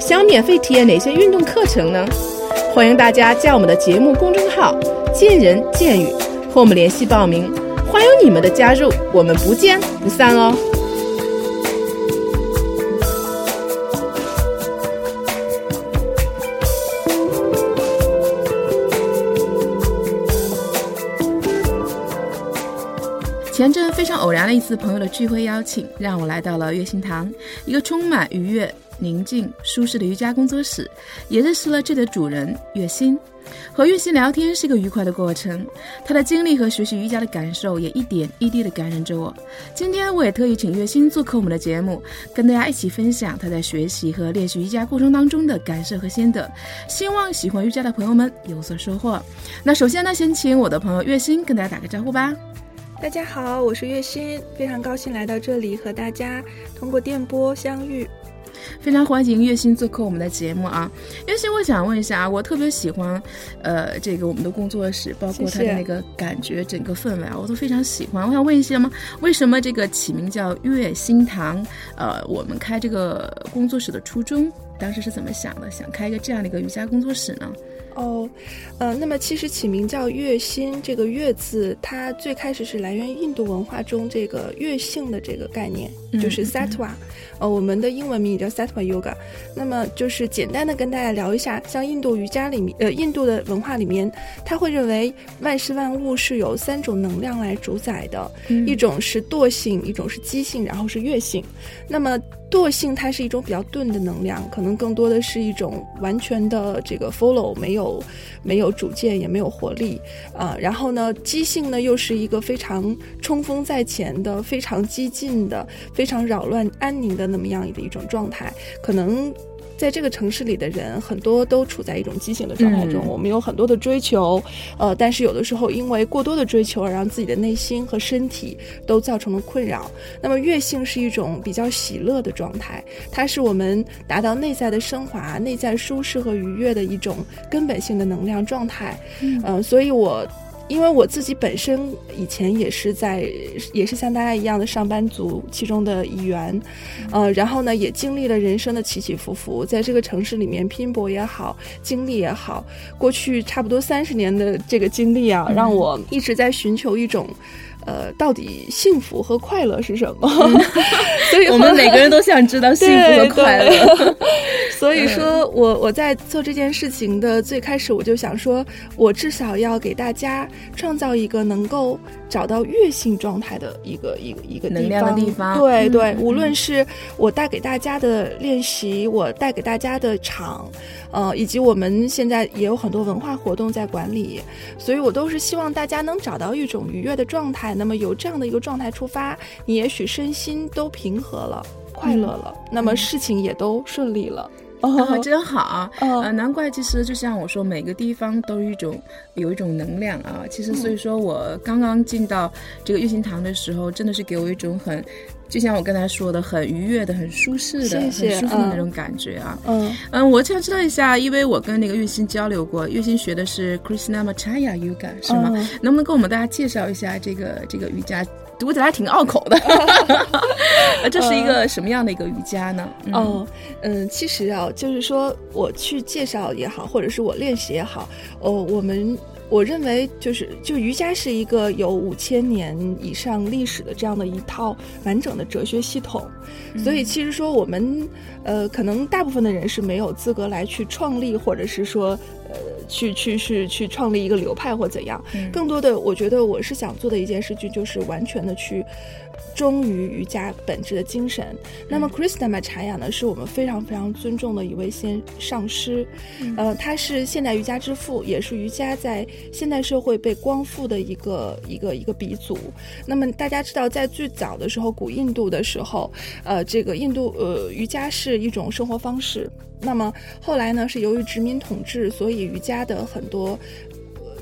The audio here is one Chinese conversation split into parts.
想免费体验哪些运动课程呢？欢迎大家加我们的节目公众号“见人见语”和我们联系报名。欢迎你们的加入，我们不见不散哦！前阵非常偶然的一次朋友的聚会邀请，让我来到了月心堂，一个充满愉悦、宁静、舒适的瑜伽工作室，也认识了这里的主人月心。和月心聊天是个愉快的过程，她的经历和学习瑜伽的感受也一点一滴的感染着我。今天我也特意请月心做客我们的节目，跟大家一起分享她在学习和练习瑜伽过程当中的感受和心得，希望喜欢瑜伽的朋友们有所收获。那首先呢，先请我的朋友月心跟大家打个招呼吧。大家好，我是月心，非常高兴来到这里和大家通过电波相遇。非常欢迎月心做客我们的节目啊！月心，我想问一下，我特别喜欢，呃，这个我们的工作室，包括它的那个感觉，整个氛围啊，我都非常喜欢。我想问一下吗？为什么这个起名叫月心堂？呃，我们开这个工作室的初衷，当时是怎么想的？想开一个这样的一个瑜伽工作室呢？哦，呃，那么其实起名叫月心，这个月字，它最开始是来源于印度文化中这个月性的这个概念，就是 sattva，呃，我们的英文名也叫 sattva yoga。那么就是简单的跟大家聊一下，像印度瑜伽里面，呃，印度的文化里面，他会认为万事万物是由三种能量来主宰的，一种是惰性，一种是激性，然后是月性。那么惰性它是一种比较钝的能量，可能更多的是一种完全的这个 follow，没有没有主见，也没有活力啊。然后呢，激性呢又是一个非常冲锋在前的、非常激进的、非常扰乱安宁的那么样的一种状态，可能。在这个城市里的人很多都处在一种畸形的状态中，我们有很多的追求，呃，但是有的时候因为过多的追求而让自己的内心和身体都造成了困扰。那么月性是一种比较喜乐的状态，它是我们达到内在的升华、内在舒适和愉悦的一种根本性的能量状态。嗯，所以我。因为我自己本身以前也是在，也是像大家一样的上班族其中的一员，呃，然后呢，也经历了人生的起起伏伏，在这个城市里面拼搏也好，经历也好，过去差不多三十年的这个经历啊，让我一直在寻求一种。呃，到底幸福和快乐是什么？所以我们每个人都想知道幸福和快乐。所以说我我在做这件事情的最开始，我就想说，我至少要给大家创造一个能够。找到月性状态的一个一个一个能量的地方，对对，无论是我带给大家的练习，我带给大家的场，呃，以及我们现在也有很多文化活动在管理，所以我都是希望大家能找到一种愉悦的状态。那么由这样的一个状态出发，你也许身心都平和了，快乐了，那么事情也都顺利了。哦，真好啊！呃，难怪其实就像我说，每个地方都有一种有一种能量啊。其实，所以说我刚刚进到这个月心堂的时候，真的是给我一种很，就像我刚才说的，很愉悦的、很舒适的、很舒服的那种感觉啊。嗯嗯，我想知道一下，因为我跟那个月心交流过，月心学的是 Krishna Machaya Yoga 是吗？能不能跟我们大家介绍一下这个这个瑜伽？读起来挺拗口的，这是一个什么样的一个瑜伽呢？哦，嗯，其实啊，就是说我去介绍也好，或者是我练习也好，哦，我们。我认为就是就瑜伽是一个有五千年以上历史的这样的一套完整的哲学系统，所以其实说我们呃可能大部分的人是没有资格来去创立或者是说呃去去去去创立一个流派或怎样。更多的，我觉得我是想做的一件事情，就是完全的去。忠于瑜伽本质的精神。那么，Krishna Macaya 呢，是我们非常非常尊重的一位先上师。呃，他是现代瑜伽之父，也是瑜伽在现代社会被光复的一个一个一个鼻祖。那么，大家知道，在最早的时候，古印度的时候，呃，这个印度呃瑜伽是一种生活方式。那么后来呢，是由于殖民统治，所以瑜伽的很多。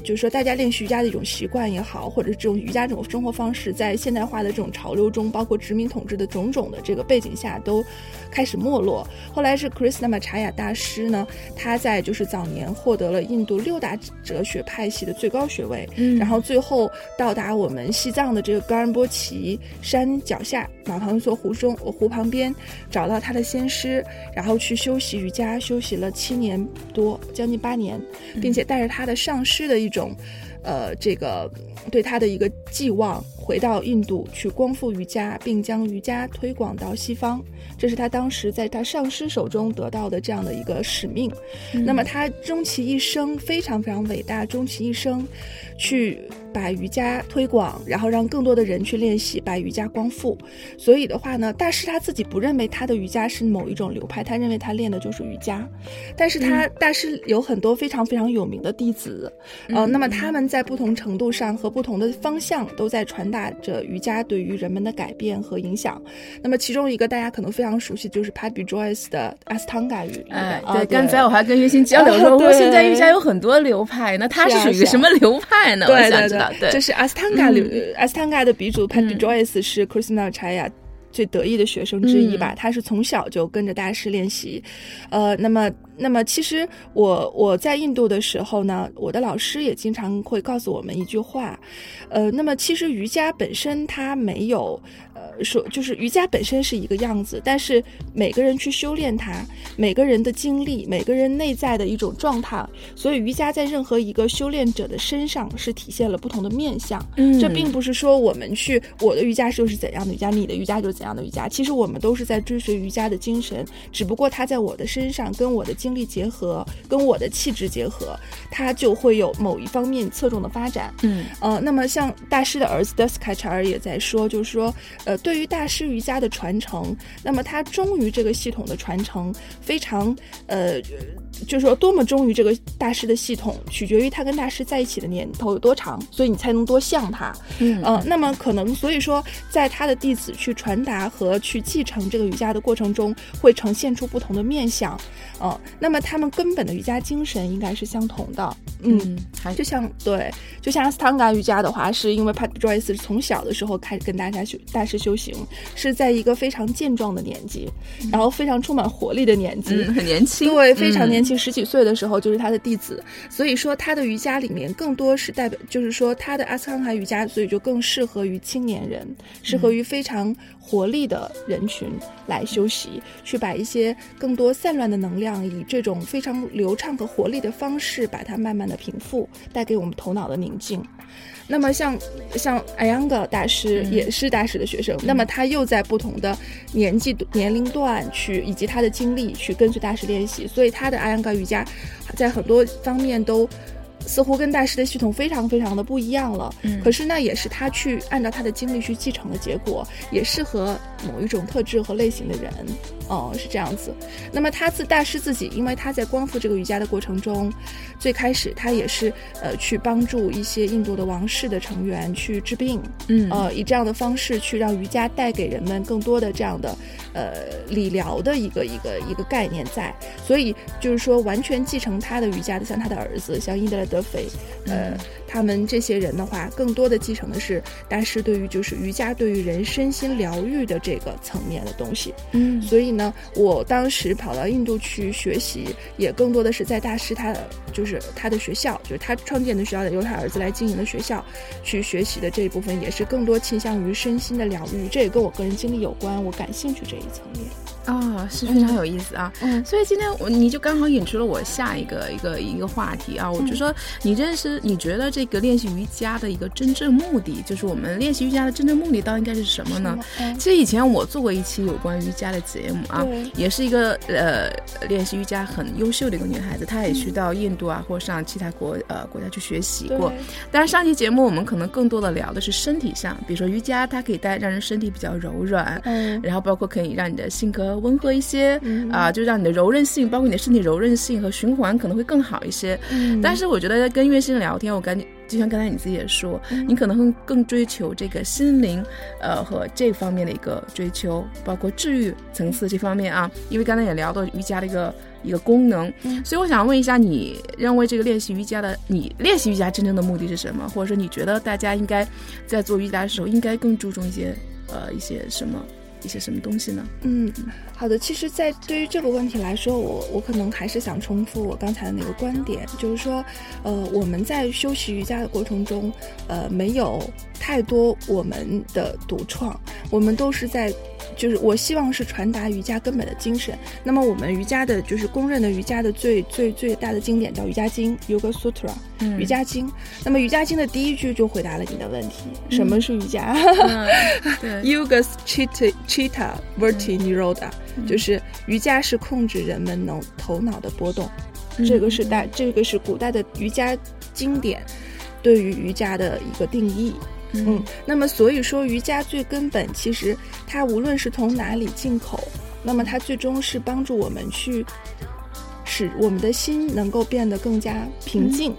就是说，大家练习瑜伽的一种习惯也好，或者这种瑜伽这种生活方式，在现代化的这种潮流中，包括殖民统治的种种的这个背景下，都开始没落。后来是 Krishna Macaya 大师呢，他在就是早年获得了印度六大哲学派系的最高学位，嗯然后最后到达我们西藏的这个冈仁波齐山脚下马旁索湖中湖旁边，找到他的先师，然后去修习瑜伽，修习了七年多，将近八年，并且带着他的上师的一。一种，呃，这个对他的一个寄望，回到印度去光复瑜伽，并将瑜伽推广到西方，这是他当时在他上师手中得到的这样的一个使命。那么他终其一生非常非常伟大，终其一生去。把瑜伽推广，然后让更多的人去练习，把瑜伽光复。所以的话呢，大师他自己不认为他的瑜伽是某一种流派，他认为他练的就是瑜伽。但是他大师有很多非常非常有名的弟子，呃，那么他们在不同程度上和不同的方向都在传达着瑜伽对于人们的改变和影响。那么其中一个大家可能非常熟悉，就是 Patby Joyce 的 Astanga 瑜伽。哎，对，刚才我还跟月星交流说，说现在瑜伽有很多流派，那他是属于什么流派呢？对对对。对，就是阿斯汤加流，阿斯汤加的鼻祖 Patty Joyce 是 Krishna Chaya 最得意的学生之一吧？他是从小就跟着大师练习，呃，那么，那么其实我我在印度的时候呢，我的老师也经常会告诉我们一句话，呃，那么其实瑜伽本身它没有。说就是瑜伽本身是一个样子，但是每个人去修炼它，每个人的经历，每个人内在的一种状态，所以瑜伽在任何一个修炼者的身上是体现了不同的面相。嗯，这并不是说我们去我的瑜伽就是怎样的瑜伽，你的瑜伽就是怎样的瑜伽。其实我们都是在追随瑜伽的精神，只不过它在我的身上跟我的经历结合，跟我的气质结合，它就会有某一方面侧重的发展。嗯，呃，那么像大师的儿子 Deskacher 也在说，就是说，呃。对于大师瑜伽的传承，那么他忠于这个系统的传承，非常呃，就是说多么忠于这个大师的系统，取决于他跟大师在一起的年头有多长，所以你才能多像他。嗯，呃，那么可能所以说，在他的弟子去传达和去继承这个瑜伽的过程中，会呈现出不同的面相。呃，那么他们根本的瑜伽精神应该是相同的。嗯，就像对，就像斯汤嘎瑜伽的话，是因为 Pat Joyce 从小的时候开始跟大家修大师修。行是在一个非常健壮的年纪，然后非常充满活力的年纪，很年轻，对，非常年轻，十几岁的时候就是他的弟子，所以说他的瑜伽里面更多是代表，就是说他的阿斯康卡瑜伽，所以就更适合于青年人，适合于非常活力的人群来休息，去把一些更多散乱的能量，以这种非常流畅和活力的方式，把它慢慢的平复，带给我们头脑的宁静。那么像像艾扬格大师也是大师的学生，那么他又在不同的年纪年龄段去以及他的经历去跟随大师练习，所以他的艾安格瑜伽在很多方面都。似乎跟大师的系统非常非常的不一样了，嗯，可是那也是他去按照他的经历去继承的结果，也适合某一种特质和类型的人，哦，是这样子。那么他自大师自己，因为他在光复这个瑜伽的过程中，最开始他也是呃去帮助一些印度的王室的成员去治病，嗯，呃，以这样的方式去让瑜伽带给人们更多的这样的呃理疗的一个一个一个概念在，所以就是说完全继承他的瑜伽的，像他的儿子，像印德勒德。斐，呃，他们这些人的话，更多的继承的是大师对于就是瑜伽对于人身心疗愈的这个层面的东西。嗯，所以呢，我当时跑到印度去学习，也更多的是在大师他的就是他的学校，就是他创建的学校，由他儿子来经营的学校去学习的这一部分，也是更多倾向于身心的疗愈。这也跟我个人经历有关，我感兴趣这一层面。啊，是非常有意思啊！嗯，所以今天我你就刚好引出了我下一个一个一个话题啊，我就说，你认识你觉得这个练习瑜伽的一个真正目的，就是我们练习瑜伽的真正目的，到底应该是什么呢？其实以前我做过一期有关瑜伽的节目啊，也是一个呃练习瑜伽很优秀的一个女孩子，她也去到印度啊，或上其他国呃国家去学习过。但是上期节目我们可能更多的聊的是身体上，比如说瑜伽，它可以带让人身体比较柔软，嗯，然后包括可以让你的性格温和一些，啊，就让你的柔韧性，包括你的身体柔韧性和循环可能会更好一些。嗯，但是我觉得跟月星聊天，我感觉就像刚才你自己也说，你可能会更追求这个心灵，呃，和这方面的一个追求，包括治愈层次这方面啊。因为刚才也聊到瑜伽的一个一个功能，所以我想问一下，你认为这个练习瑜伽的，你练习瑜伽真正的目的是什么？或者说，你觉得大家应该在做瑜伽的时候，应该更注重一些呃一些什么？一些什么东西呢？嗯，好的。其实，在对于这个问题来说，我我可能还是想重复我刚才的那个观点，就是说，呃，我们在修习瑜伽的过程中，呃，没有太多我们的独创，我们都是在。就是我希望是传达瑜伽根本的精神。那么我们瑜伽的，就是公认的瑜伽的最最最大的经典叫《瑜伽经》（Yoga Sutra）。瑜伽经。那么瑜伽经的第一句就回答了你的问题：什么是瑜伽？Yoga Chitta Chitta Vritti Niroda，就是瑜伽是控制人们脑头脑的波动。这个是大，这个是古代的瑜伽经典对于瑜伽的一个定义。嗯，那么所以说瑜伽最根本，其实它无论是从哪里进口，那么它最终是帮助我们去使我们的心能够变得更加平静。嗯，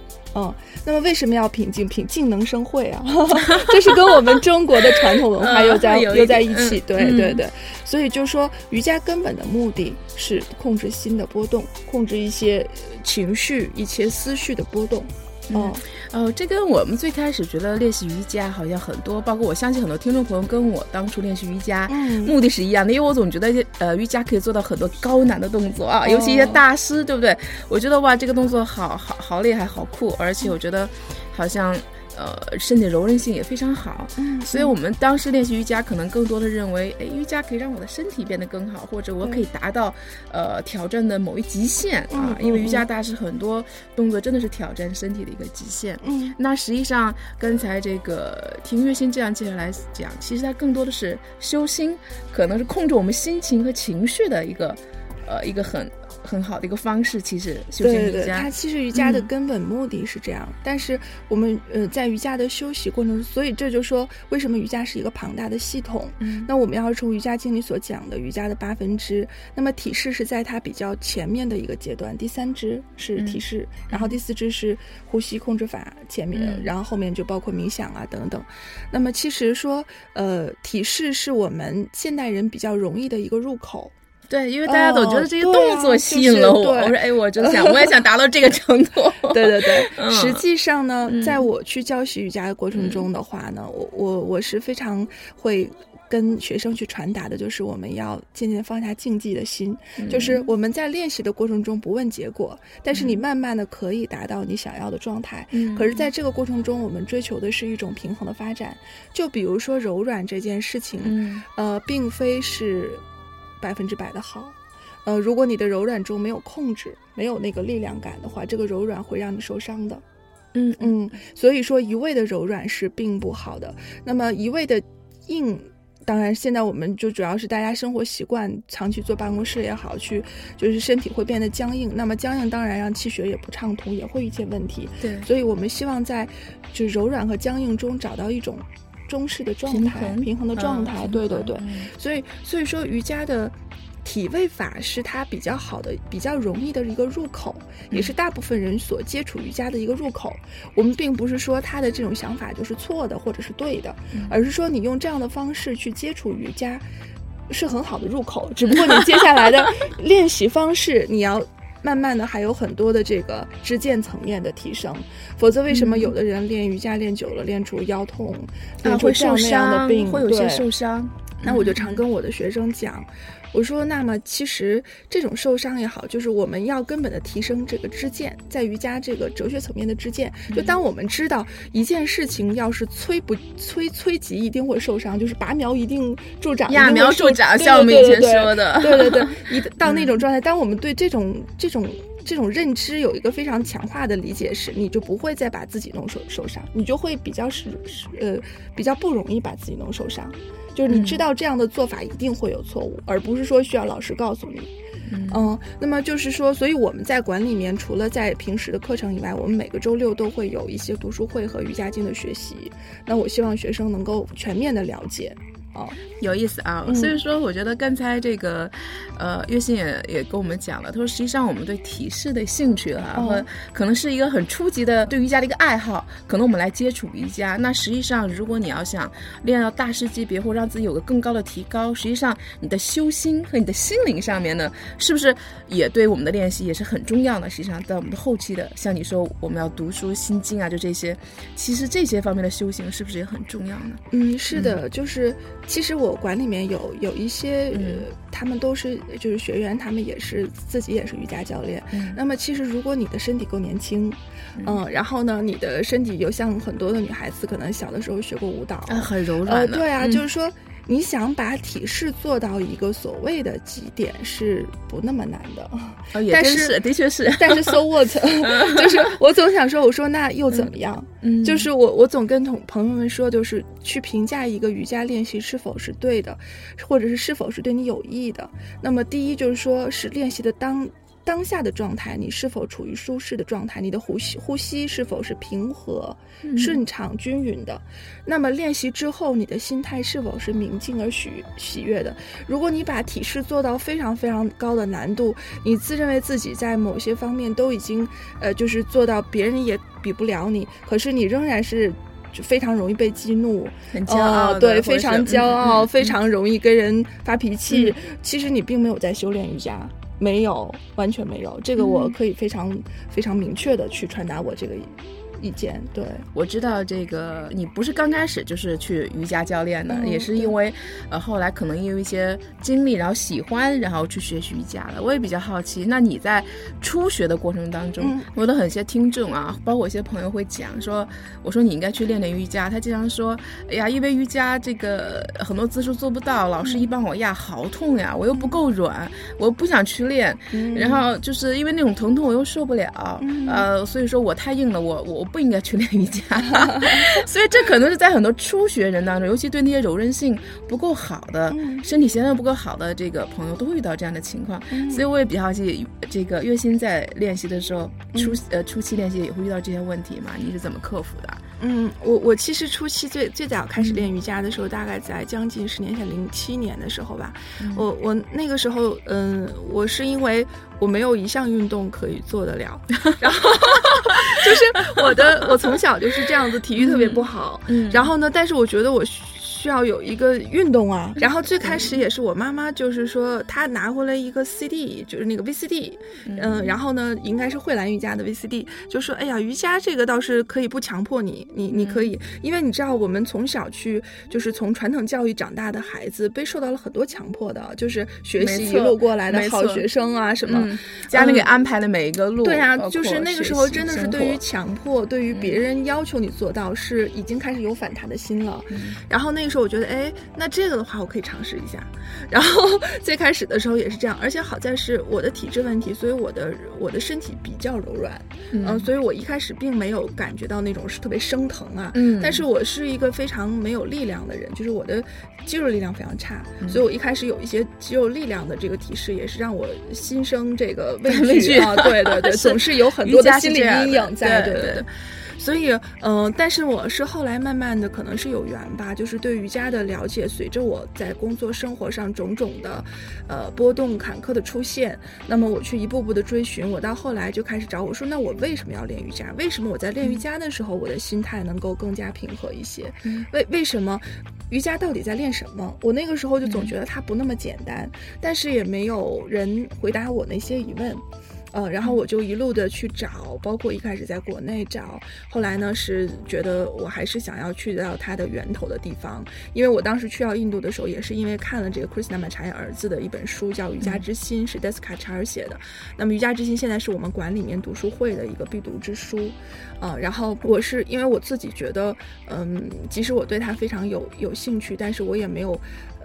那么为什么要品静？品静能生慧啊，这是跟我们中国的传统文化又在又在一起。对对对，所以就说瑜伽根本的目的是控制心的波动，控制一些情绪、一些思绪的波动。哦，呃，这跟我们最开始觉得练习瑜伽好像很多，包括我相信很多听众朋友跟我当初练习瑜伽目的是一样的，因为我总觉得呃瑜伽可以做到很多高难的动作啊，尤其一些大师，对不对？我觉得哇，这个动作好好好厉害，好酷，而且我觉得好像。呃，身体柔韧性也非常好，嗯，所以我们当时练习瑜伽，可能更多的认为，哎，瑜伽可以让我的身体变得更好，或者我可以达到，呃，挑战的某一极限啊。因为瑜伽大师很多动作真的是挑战身体的一个极限。嗯，那实际上刚才这个听月心这样介绍来讲，其实它更多的是修心，可能是控制我们心情和情绪的一个，呃，一个很。很好的一个方式，其实修行瑜伽，它其实瑜伽的根本目的是这样。但是我们呃在瑜伽的休息过程中，所以这就说为什么瑜伽是一个庞大的系统。嗯，那我们要从瑜伽经里所讲的瑜伽的八分支，那么体式是在它比较前面的一个阶段，第三支是体式，然后第四支是呼吸控制法前面，然后后面就包括冥想啊等等。那么其实说呃体式是我们现代人比较容易的一个入口。对，因为大家总觉得这些动作吸引了我。我说，哎，我就想，我也想达到这个程度。对对对，实际上呢，在我去教习瑜伽的过程中的话呢，我我我是非常会跟学生去传达的，就是我们要渐渐放下竞技的心，就是我们在练习的过程中不问结果，但是你慢慢的可以达到你想要的状态。可是在这个过程中，我们追求的是一种平衡的发展。就比如说柔软这件事情，呃，并非是。百分之百的好，呃，如果你的柔软中没有控制，没有那个力量感的话，这个柔软会让你受伤的。嗯嗯，所以说一味的柔软是并不好的。那么一味的硬，当然现在我们就主要是大家生活习惯，长期坐办公室也好，去就是身体会变得僵硬。那么僵硬当然让气血也不畅通，也会遇见问题。对，所以我们希望在就柔软和僵硬中找到一种。中式的状态，平衡的状态，对对对，所以所以说瑜伽的体位法是它比较好的、比较容易的一个入口，也是大部分人所接触瑜伽的一个入口。我们并不是说他的这种想法就是错的或者是对的，而是说你用这样的方式去接触瑜伽是很好的入口。只不过你接下来的练习方式，你要。慢慢的还有很多的这个支见层面的提升，否则为什么有的人练瑜伽练久了练出腰痛，练出这样那样的病，会有些受伤？那我就常跟我的学生讲。我说，那么其实这种受伤也好，就是我们要根本的提升这个知见，在瑜伽这个哲学层面的知见。就当我们知道一件事情要是催不催催急，一定会受伤，就是拔苗一定助长，揠苗助长，像我们以前说的，对对对，一到那种状态，当我们对这种这种。这种认知有一个非常强化的理解时，你就不会再把自己弄受受伤，你就会比较是呃比较不容易把自己弄受伤。就是你知道这样的做法一定会有错误，而不是说需要老师告诉你。嗯，那么就是说，所以我们在馆里面，除了在平时的课程以外，我们每个周六都会有一些读书会和瑜伽经的学习。那我希望学生能够全面的了解。哦，有意思啊！所以说，我觉得刚才这个，呃，月心也也跟我们讲了，他说实际上我们对体式的兴趣哈，和可能是一个很初级的对瑜伽的一个爱好，可能我们来接触瑜伽。那实际上，如果你要想练到大师级别，或让自己有个更高的提高，实际上你的修心和你的心灵上面呢，是不是也对我们的练习也是很重要的？实际上，在我们的后期的，像你说我们要读书心经啊，就这些，其实这些方面的修行是不是也很重要呢？嗯，是的，就是。其实我馆里面有有一些，呃，他们都是就是学员，他们也是自己也是瑜伽教练。那么其实如果你的身体够年轻，嗯，然后呢，你的身体又像很多的女孩子，可能小的时候学过舞蹈，很柔软。呃，对啊，就是说。你想把体式做到一个所谓的极点是不那么难的，但是的确是，但是 so what？就是我总想说，我说那又怎么样？嗯，就是我我总跟同朋友们说，就是去评价一个瑜伽练习是否是对的，或者是是否是对你有益的。那么第一就是说是练习的当。当下的状态，你是否处于舒适的状态？你的呼吸呼吸是否是平和、顺畅、均匀的？那么练习之后，你的心态是否是明净而喜喜悦的？如果你把体式做到非常非常高的难度，你自认为自己在某些方面都已经，呃，就是做到别人也比不了你，可是你仍然是就非常容易被激怒，很骄傲，对，非常骄傲，非常容易跟人发脾气。其实你并没有在修炼瑜伽。没有，完全没有。这个我可以非常非常明确的去传达我这个。意见对，我知道这个你不是刚开始就是去瑜伽教练的，也是因为呃后来可能因为一些经历，然后喜欢，然后去学习瑜伽的。我也比较好奇，那你在初学的过程当中，我的很些听众啊，包括一些朋友会讲说，我说你应该去练练瑜伽，他经常说，哎呀，因为瑜伽这个很多姿势做不到，老师一帮我压好痛呀，我又不够软，我又不想去练，然后就是因为那种疼痛我又受不了，呃，所以说我太硬了，我我。不应该去练瑜伽，所以这可能是在很多初学人当中，尤其对那些柔韧性不够好的、身体协调不够好的这个朋友，都会遇到这样的情况。所以我也比较好奇，这个月薪在练习的时候，初呃初期练习也会遇到这些问题嘛？你是怎么克服的？嗯，我我其实初期最最早开始练瑜伽的时候，大概在将近十年前，零七年的时候吧。我我那个时候，嗯，我是因为我没有一项运动可以做得了，然后就是我的我从小就是这样子，体育特别不好。嗯，然后呢，但是我觉得我。需要有一个运动啊，然后最开始也是我妈妈，就是说她拿回来一个 CD，就是那个 VCD，嗯，然后呢，应该是慧兰瑜伽的 VCD，就说，哎呀，瑜伽这个倒是可以不强迫你，你你可以，因为你知道我们从小去就是从传统教育长大的孩子，被受到了很多强迫的，就是学习一路过来的好学生啊什么，家里给安排的每一个路，对啊，就是那个时候真的是对于强迫，对于别人要求你做到，是已经开始有反弹的心了，然后那。时候我觉得，哎，那这个的话我可以尝试一下。然后 最开始的时候也是这样，而且好在是我的体质问题，所以我的我的身体比较柔软，嗯，所以我一开始并没有感觉到那种是特别生疼啊。嗯，但是我是一个非常没有力量的人，就是我的肌肉力量非常差，所以我一开始有一些肌肉力量的这个提示，也是让我心生这个畏惧 啊。对对对，总是有很多的心理阴影在。对对对。所以，嗯，但是我是后来慢慢的，可能是有缘吧，就是对瑜伽的了解，随着我在工作生活上种种的，呃，波动坎坷的出现，那么我去一步步的追寻，我到后来就开始找我说，那我为什么要练瑜伽？为什么我在练瑜伽的时候，我的心态能够更加平和一些？为为什么瑜伽到底在练什么？我那个时候就总觉得它不那么简单，但是也没有人回答我那些疑问。呃，然后我就一路的去找，包括一开始在国内找，后来呢是觉得我还是想要去到它的源头的地方，因为我当时去到印度的时候，也是因为看了这个 Krishna m a c h a y 儿子的一本书，叫《瑜伽之心》，是 Deska c h a r 写的。那么《瑜伽之心》现在是我们馆里面读书会的一个必读之书，啊，然后我是因为我自己觉得，嗯，即使我对它非常有有兴趣，但是我也没有。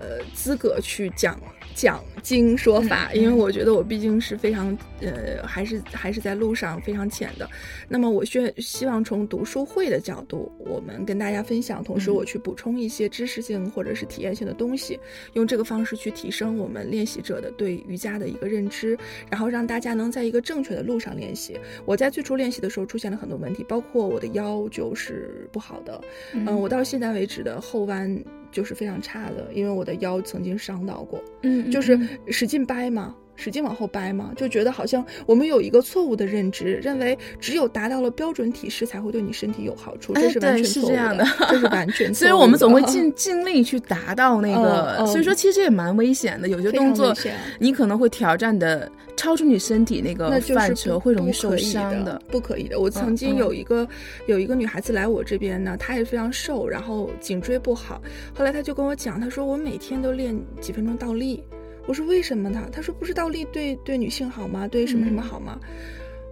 呃资格去讲。讲经说法，因为我觉得我毕竟是非常呃，还是还是在路上非常浅的。那么，我希希望从读书会的角度，我们跟大家分享，同时我去补充一些知识性或者是体验性的东西，用这个方式去提升我们练习者的对瑜伽的一个认知，然后让大家能在一个正确的路上练习。我在最初练习的时候出现了很多问题，包括我的腰就是不好的，嗯，我到现在为止的后弯。就是非常差的，因为我的腰曾经伤到过，嗯，就是使劲掰嘛。使劲往后掰嘛，就觉得好像我们有一个错误的认知，认为只有达到了标准体式才会对你身体有好处，这是完全错误的，这是完全。所以我们总会 尽尽力去达到那个，所以说其实也蛮危险的。有些动作你可能会挑战的超出你身体那个范畴，会容易受伤的，不可以的。我曾经有一个有一个女孩子来我这边呢，她也非常瘦，然后颈椎不好，后来她就跟我讲，她说我每天都练几分钟倒立。我说为什么呢？他说不是倒立对对女性好吗？对什么什么好吗？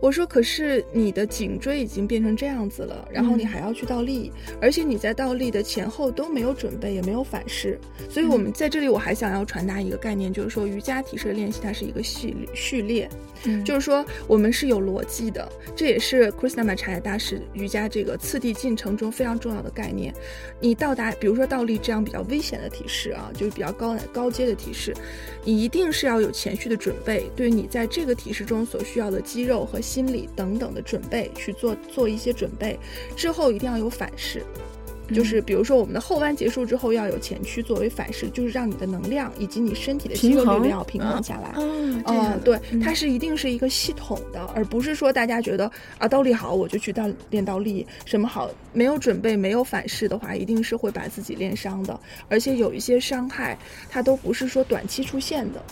我说可是你的颈椎已经变成这样子了，然后你还要去倒立，而且你在倒立的前后都没有准备，也没有反式。所以我们在这里我还想要传达一个概念，就是说瑜伽体式的练习它是一个序序列。嗯就是说，我们是有逻辑的，这也是 m a c h a y 大师瑜伽这个次第进程中非常重要的概念。你到达，比如说倒立这样比较危险的体式啊，就是比较高高阶的体式，你一定是要有前序的准备，对你在这个体式中所需要的肌肉和心理等等的准备去做做一些准备，之后一定要有反噬。就是比如说，我们的后弯结束之后要有前屈作为反噬，就是让你的能量以及你身体的肌肉力量平衡下来。嗯，对，它是一定是一个系统的，而不是说大家觉得啊倒立好我就去倒练倒立，什么好没有准备没有反噬的话，一定是会把自己练伤的，而且有一些伤害它都不是说短期出现的。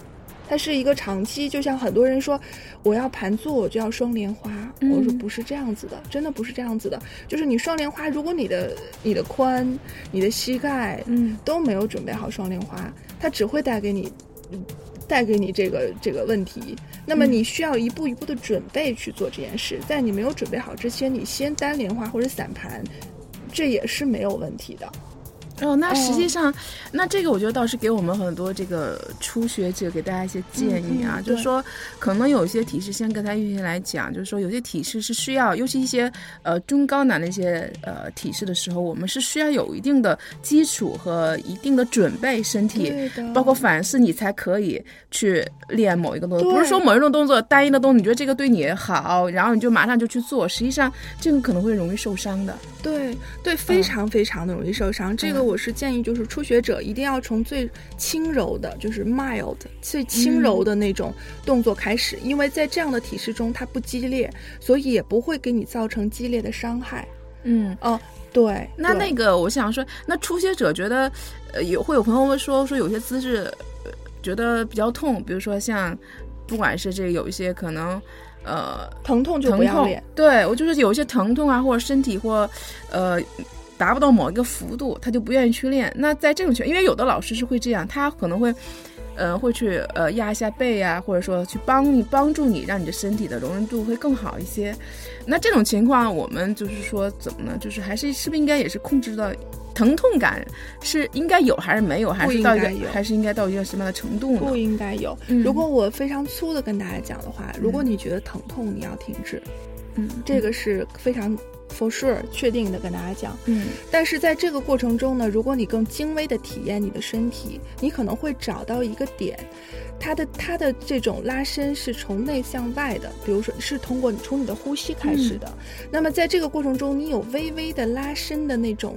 它是一个长期，就像很多人说，我要盘坐我就要双莲花，我说不是这样子的，真的不是这样子的。就是你双莲花，如果你的你的髋、你的膝盖，嗯，都没有准备好双莲花，它只会带给你，带给你这个这个问题。那么你需要一步一步的准备去做这件事，在你没有准备好之前，你先单莲花或者散盘，这也是没有问题的。哦，那实际上，那这个我觉得倒是给我们很多这个初学者给大家一些建议啊，就是说，可能有些体式，先跟他预先来讲，就是说有些体式是需要，尤其一些呃中高难的一些呃体式的时候，我们是需要有一定的基础和一定的准备，身体包括反思，你才可以去练某一个动作，不是说某一种动作单一的动作，你觉得这个对你好，然后你就马上就去做，实际上这个可能会容易受伤的。对对，非常非常的容易受伤，这个。我是建议，就是初学者一定要从最轻柔的，就是 mild 最轻柔的那种动作开始，因为在这样的体式中，它不激烈，所以也不会给你造成激烈的伤害。嗯，哦，对。那那个，我想说，那初学者觉得，呃，有会有朋友会说说有些姿势，觉得比较痛，比如说像，不管是这有一些可能，呃，疼痛就不要练。对我就是有一些疼痛啊，或者身体或，呃。达不到某一个幅度，他就不愿意去练。那在这种情况，因为有的老师是会这样，他可能会，呃，会去呃压一下背啊，或者说去帮你帮助你，让你的身体的容忍度会更好一些。那这种情况，我们就是说怎么呢？就是还是是不是应该也是控制到疼痛感是应该有还是没有？还是到一个还是应该到一个什么样的程度呢？不应该有。如果我非常粗的跟大家讲的话，如果你觉得疼痛，你要停止。嗯，这个是非常。For sure，确定的跟大家讲，嗯，但是在这个过程中呢，如果你更精微的体验你的身体，你可能会找到一个点，它的它的这种拉伸是从内向外的，比如说是通过你从你的呼吸开始的，那么在这个过程中，你有微微的拉伸的那种。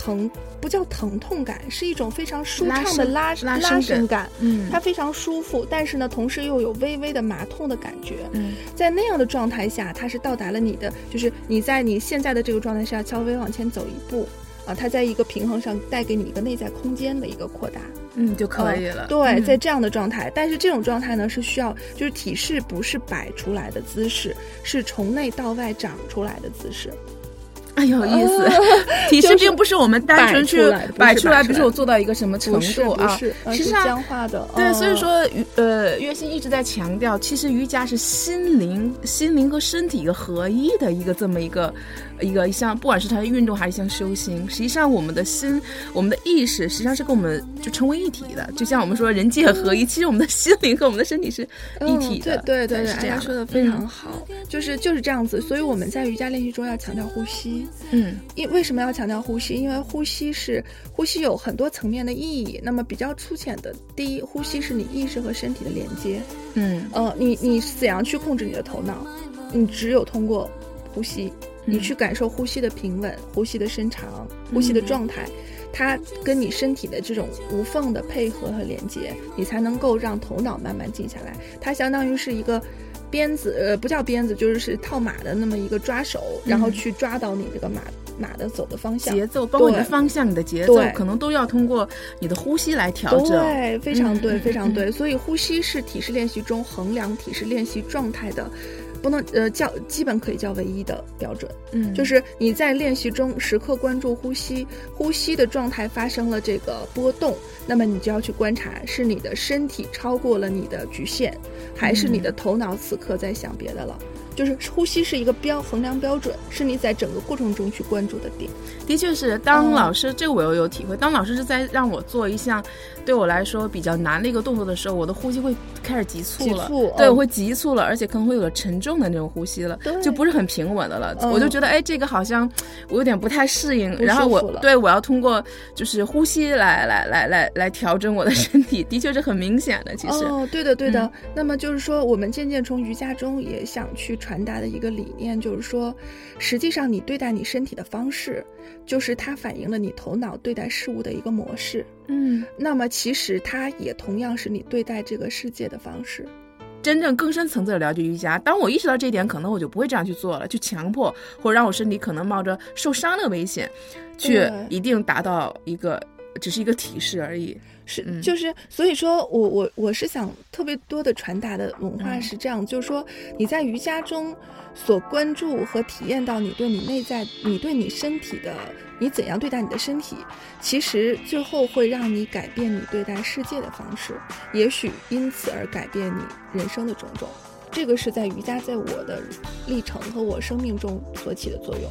疼不叫疼痛感，是一种非常舒畅的拉拉伸感。嗯，它非常舒服，但是呢，同时又有微微的麻痛的感觉。嗯，在那样的状态下，它是到达了你的，就是你在你现在的这个状态下稍微往前走一步，啊，它在一个平衡上带给你一个内在空间的一个扩大，嗯，就可以了。对，在这样的状态，但是这种状态呢是需要，就是体式不是摆出来的姿势，是从内到外长出来的姿势。哎，有意思。体式并不是我们单纯去摆出来，比如说我做到一个什么程度啊，是实际上僵化的。对，所以说，呃，月心一直在强调，其实瑜伽是心灵、心灵和身体一个合一的一个这么一个。一个像，不管是它的运动还是像修行，实际上我们的心、我们的意识，实际上是跟我们就成为一体的。就像我们说人界合一，其实我们的心灵和我们的身体是一体的。对对对，大家说的非常好，就是就是这样子。所以我们在瑜伽练习中要强调呼吸。嗯，因为什么要强调呼吸？因为呼吸是呼吸有很多层面的意义。那么比较粗浅的，第一，呼吸是你意识和身体的连接。嗯，呃，你你怎样去控制你的头脑？你只有通过呼吸。你去感受呼吸的平稳、呼吸的伸长、呼吸的状态，它跟你身体的这种无缝的配合和连接，你才能够让头脑慢慢静下来。它相当于是一个鞭子，呃，不叫鞭子，就是是套马的那么一个抓手，然后去抓到你这个马马的走的方向、节奏，包括你的方向、你的节奏，可能都要通过你的呼吸来调整。对，非常对，非常对。所以，呼吸是体式练习中衡量体式练习状态的。不能呃叫基本可以叫唯一的标准，嗯，就是你在练习中时刻关注呼吸，呼吸的状态发生了这个波动，那么你就要去观察是你的身体超过了你的局限，还是你的头脑此刻在想别的了。就是呼吸是一个标衡量标准，是你在整个过程中去关注的点。的确是，当老师这个我又有体会。当老师是在让我做一项对我来说比较难的一个动作的时候，我的呼吸会开始急促了。对，我会急促了，而且可能会有了沉重的那种呼吸了，就不是很平稳的了。我就觉得，哎，这个好像我有点不太适应。然后我对我要通过就是呼吸来来来来来调整我的身体，的确是很明显的。其实哦，对的对的。那么就是说，我们渐渐从瑜伽中也想去传达的一个理念，就是说，实际上你对待你身体的方式。就是它反映了你头脑对待事物的一个模式，嗯，那么其实它也同样是你对待这个世界的方式。真正更深层次的了解瑜伽，当我意识到这一点，可能我就不会这样去做了，去强迫或者让我身体可能冒着受伤的危险，去一定达到一个只是一个提示而已。是，就是所以说我我我是想特别多的传达的文化是这样，就是说你在瑜伽中。所关注和体验到你对你内在、你对你身体的，你怎样对待你的身体，其实最后会让你改变你对待世界的方式，也许因此而改变你人生的种种。这个是在瑜伽在我的历程和我生命中所起的作用。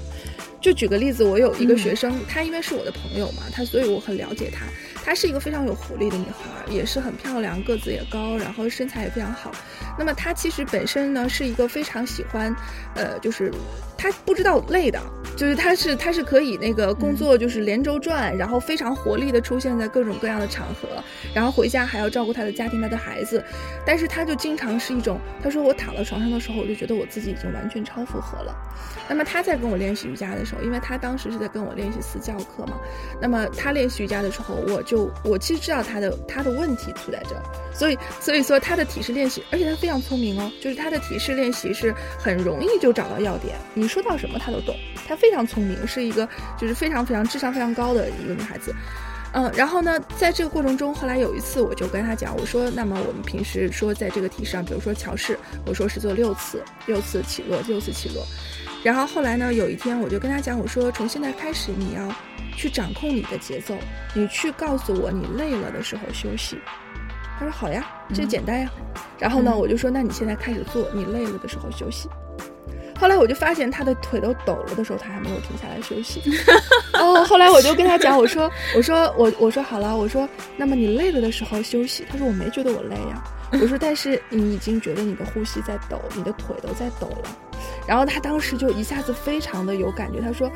就举个例子，我有一个学生，他因为是我的朋友嘛，他所以我很了解她。她是一个非常有活力的女孩，也是很漂亮，个子也高，然后身材也非常好。那么她其实本身呢是一个非常喜欢，呃，就是他不知道累的，就是他是他是可以那个工作就是连轴转，然后非常活力的出现在各种各样的场合，然后回家还要照顾他的家庭、他的孩子。但是他就经常是一种，他说我躺到床上的时候，我就觉得我自己已经完全超负荷了。那么他在跟我练习瑜伽的时候，因为他当时是在跟我练习私教课嘛，那么他练习瑜伽的时候，我就我其实知道他的他的问题出在这儿，所以所以说他的体式练习，而且他非常聪明哦，就是他的体式练习是很容易就找到要点，你说到什么她都懂，她非常聪明，是一个就是非常非常智商非常高的一个女孩子，嗯，然后呢，在这个过程中，后来有一次我就跟她讲，我说那么我们平时说在这个体式上，比如说桥式，我说是做六次，六次起落，六次起落。然后后来呢？有一天我就跟他讲，我说从现在开始你要去掌控你的节奏，你去告诉我你累了的时候休息。他说好呀，这简单呀。然后呢，我就说那你现在开始做，你累了的时候休息。后来我就发现他的腿都抖了的时候，他还没有停下来休息。哦，后来我就跟他讲，我说我说我我说好了，我说那么你累了的时候休息。他说我没觉得我累呀。我说但是你已经觉得你的呼吸在抖，你的腿都在抖了。然后他当时就一下子非常的有感觉，他说：“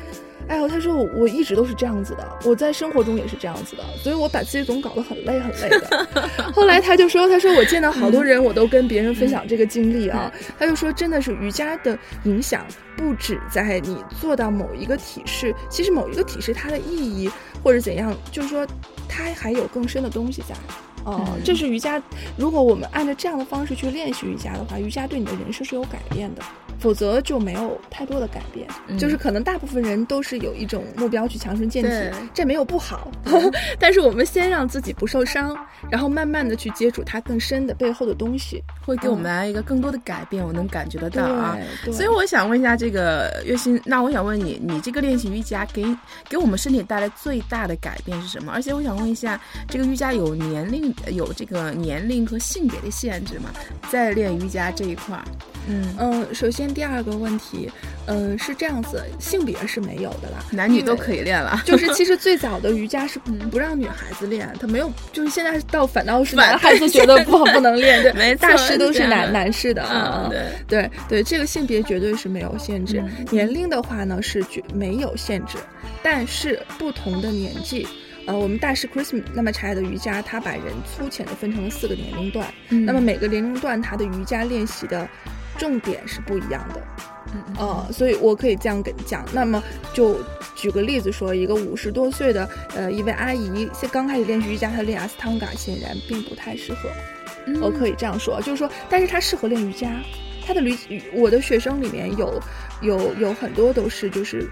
哎呦，他说我我一直都是这样子的，我在生活中也是这样子的，所以我把自己总搞得很累很累的。”后来他就说：“他说我见到好多人，我都跟别人分享这个经历啊。”他就说：“真的是瑜伽的影响不止在你做到某一个体式，其实某一个体式它的意义或者怎样，就是说它还有更深的东西在。哦，这是瑜伽。如果我们按照这样的方式去练习瑜伽的话，瑜伽对你的人生是有改变的。”否则就没有太多的改变。就是可能大部分人都是有一种目标去强身健体，这没有不好。但是我们先让自己不受伤，然后慢慢的去接触它更深的背后的东西，会给我们来一个更多的改变。我能感觉得到啊。所以我想问一下这个月薪，那我想问你，你这个练习瑜伽给给我们身体带来最大的改变是什么？而且我想问一下，这个瑜伽有年龄有这个年龄和性别的限制吗？在练瑜伽这一块儿。嗯嗯，首先第二个问题，嗯，是这样子，性别是没有的啦，男女都可以练了。就是其 实最早的瑜伽是不让女孩子练，他没有，就是现在倒反倒是男孩子觉得不好 不能练，对，大师都是男男士的啊，对对对，这个性别绝对是没有限制，年龄的话呢是绝没有限制，但是不同的年纪。呃，我们大师 Chris 那么柴的瑜伽，他把人粗浅的分成了四个年龄段。那么每个年龄段，他的瑜伽练习的重点是不一样的。呃，所以我可以这样跟你讲。那么就举个例子说，一个五十多岁的呃一位阿姨，现刚开始练习瑜伽，她练阿斯汤嘎显然并不太适合。我可以这样说，就是说，但是她适合练瑜伽。她的瑜，我的学生里面有有有很多都是就是。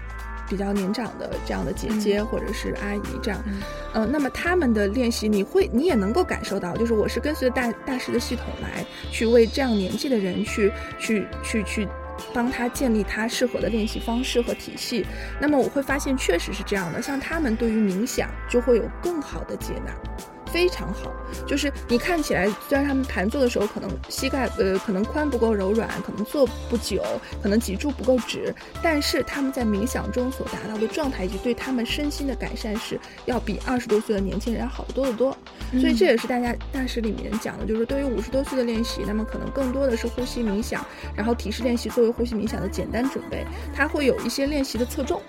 比较年长的这样的姐姐或者是阿姨这样，呃，那么他们的练习，你会你也能够感受到，就是我是跟随大大师的系统来去为这样年纪的人去去去去帮他建立他适合的练习方式和体系。那么我会发现确实是这样的，像他们对于冥想就会有更好的接纳。非常好，就是你看起来，虽然他们盘坐的时候可能膝盖呃可能髋不够柔软，可能坐不久，可能脊柱不够直，但是他们在冥想中所达到的状态以及对他们身心的改善是要比二十多岁的年轻人要好得多得多。所以这也是大家大师里面讲的，就是对于五十多岁的练习，那么可能更多的是呼吸冥想，然后体式练习作为呼吸冥想的简单准备，它会有一些练习的侧重。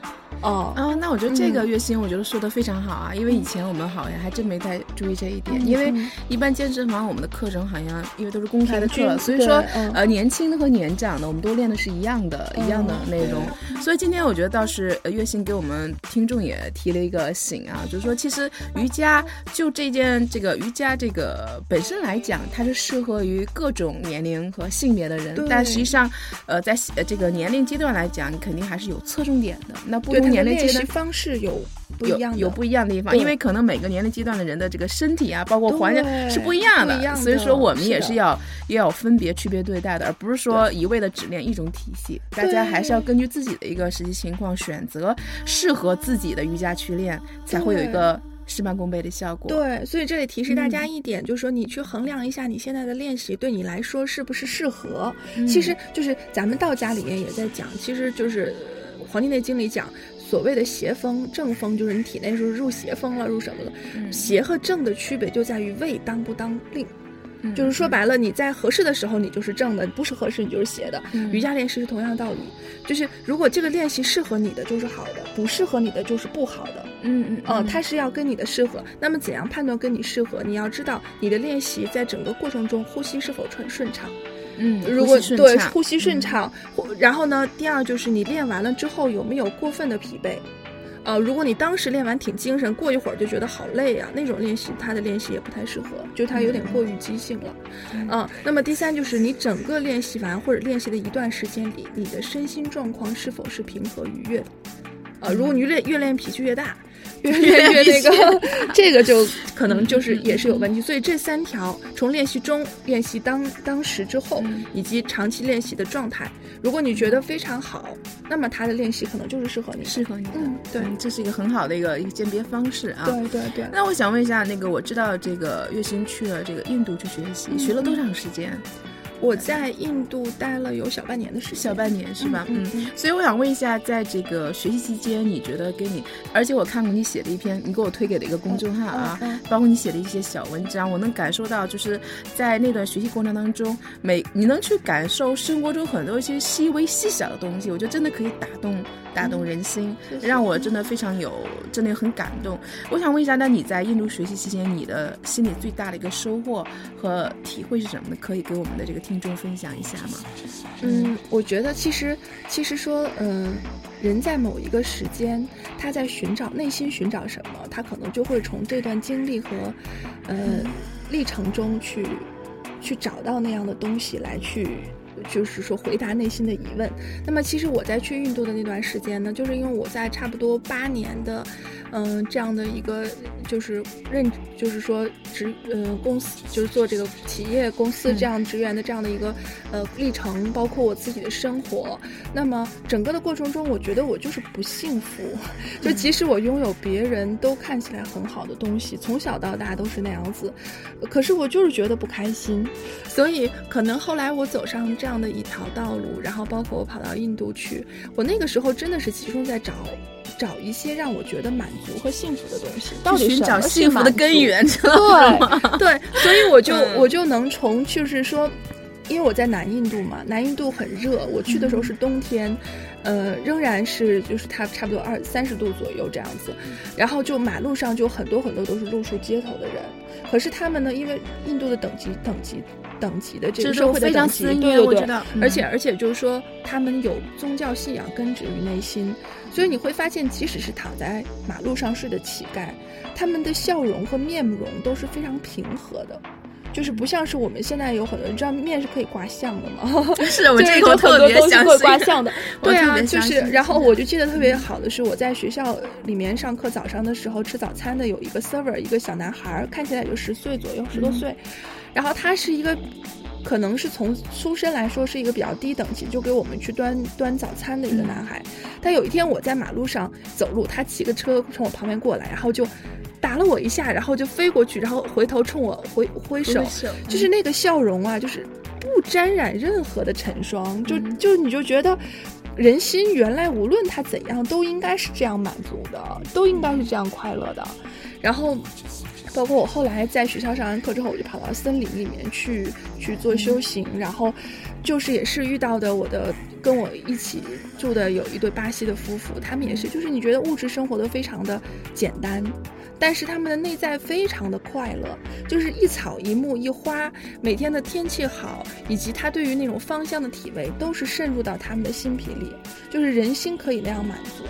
哦啊，那我觉得这个月薪我觉得说的非常好啊，因为以前我们好像还真没太注意这一点，因为一般健身房我们的课程好像因为都是公开的课，所以说呃年轻的和年长的我们都练的是一样的，一样的内容。所以今天我觉得倒是月薪给我们听众也提了一个醒啊，就是说其实瑜伽就这件这个瑜伽这个本身来讲，它是适合于各种年龄和性别的人，但实际上呃在这个年龄阶段来讲，你肯定还是有侧重点的。那不同年龄阶段方式有有有不一样的地方，因为可能每个年龄阶段的人的这个身体啊，包括环境是不一样的，所以说我们也是要也要分别区别对待的，而不是说一味的只练一种体系。大家还是要根据自己的一个实际情况选择适合自己的瑜伽去练，才会有一个事半功倍的效果。对，所以这里提示大家一点，就是说你去衡量一下你现在的练习对你来说是不是适合。其实就是咱们道家里面也在讲，其实就是《黄帝内经》里讲。所谓的邪风正风，就是你体内是入邪风了，入什么了？邪和正的区别就在于位当不当令，就是说白了，你在合适的时候你就是正的，不是合适你就是邪的。瑜伽练习是同样的道理，就是如果这个练习适合你的就是好的，不适合你的就是不好的。嗯嗯，哦，它是要跟你的适合。那么怎样判断跟你适合？你要知道你的练习在整个过程中呼吸是否顺顺畅。嗯，如果对呼吸顺畅，然后呢，第二就是你练完了之后有没有过分的疲惫，呃，如果你当时练完挺精神，过一会儿就觉得好累啊，那种练习它的练习也不太适合，就它有点过于激性了，嗯，那么第三就是你整个练习完或者练习的一段时间里，你的身心状况是否是平和愉悦的，呃，如果你越越练脾气越大。越越越那个，这个就 可能就是也是有问题。所以这三条，从练习中、练习当当时之后，以及长期练习的状态，如果你觉得非常好，那么他的练习可能就是适合你，适合你。嗯，对，这是一个很好的一个一个鉴别方式啊。对对对。那我想问一下，那个我知道这个月薪去了这个印度去学习，学了多长时间？我在印度待了有小半年的时间，小半年是吧？嗯，所以我想问一下，在这个学习期间，你觉得给你，而且我看过你写的一篇，你给我推给的一个公众号啊，包括你写的一些小文章，我能感受到，就是在那段学习过程当中，每你能去感受生活中很多一些细微细小的东西，我觉得真的可以打动。打动人心，让我真的非常有，真的很感动。我想问一下，那你在印度学习期间，你的心里最大的一个收获和体会是什么呢？可以给我们的这个听众分享一下吗？嗯，我觉得其实，其实说，嗯，人在某一个时间，他在寻找内心寻找什么，他可能就会从这段经历和，呃，历程中去，去找到那样的东西来去。就是说回答内心的疑问。那么其实我在去印度的那段时间呢，就是因为我在差不多八年的。嗯，这样的一个就是任，就是说职，呃，公司就是做这个企业公司这样职员的这样的一个呃历程，包括我自己的生活。那么整个的过程中，我觉得我就是不幸福。就即使我拥有别人都看起来很好的东西，从小到大都是那样子，可是我就是觉得不开心。所以可能后来我走上这样的一条道路，然后包括我跑到印度去，我那个时候真的是集中在找。找一些让我觉得满足和幸福的东西，到底寻找幸福的根源，对 对，所以我就我就能从就是说，因为我在南印度嘛，南印度很热，我去的时候是冬天，呃，仍然是就是它差不多二三十度左右这样子，然后就马路上就很多很多都是露宿街头的人，可是他们呢，因为印度的等级等级等级的这个社会的等级，对对对，而且而且就是说他们有宗教信仰根植于内心。所以你会发现，即使是躺在马路上睡的乞丐，他们的笑容和面容都是非常平和的，就是不像是我们现在有很多你知道面是可以挂相的吗？是 我这个特别相信刮相的。对啊，就是，然后我就记得特别好的是，我在学校里面上课早上的时候吃早餐的有一个 server，一个小男孩，看起来就十岁左右，十多岁，然后他是一个。可能是从出身来说是一个比较低等级，就给我们去端端早餐的一个男孩。但有一天我在马路上走路，他骑个车从我旁边过来，然后就打了我一下，然后就飞过去，然后回头冲我挥挥手，就是那个笑容啊，就是不沾染任何的尘霜，就就你就觉得人心原来无论他怎样都应该是这样满足的，都应该是这样快乐的，然后。包括我后来在学校上完课之后，我就跑到森林里面去去做修行，然后，就是也是遇到的我的跟我一起住的有一对巴西的夫妇，他们也是，就是你觉得物质生活都非常的简单，但是他们的内在非常的快乐，就是一草一木一花，每天的天气好，以及他对于那种芳香的体味，都是渗入到他们的心脾里，就是人心可以那样满足。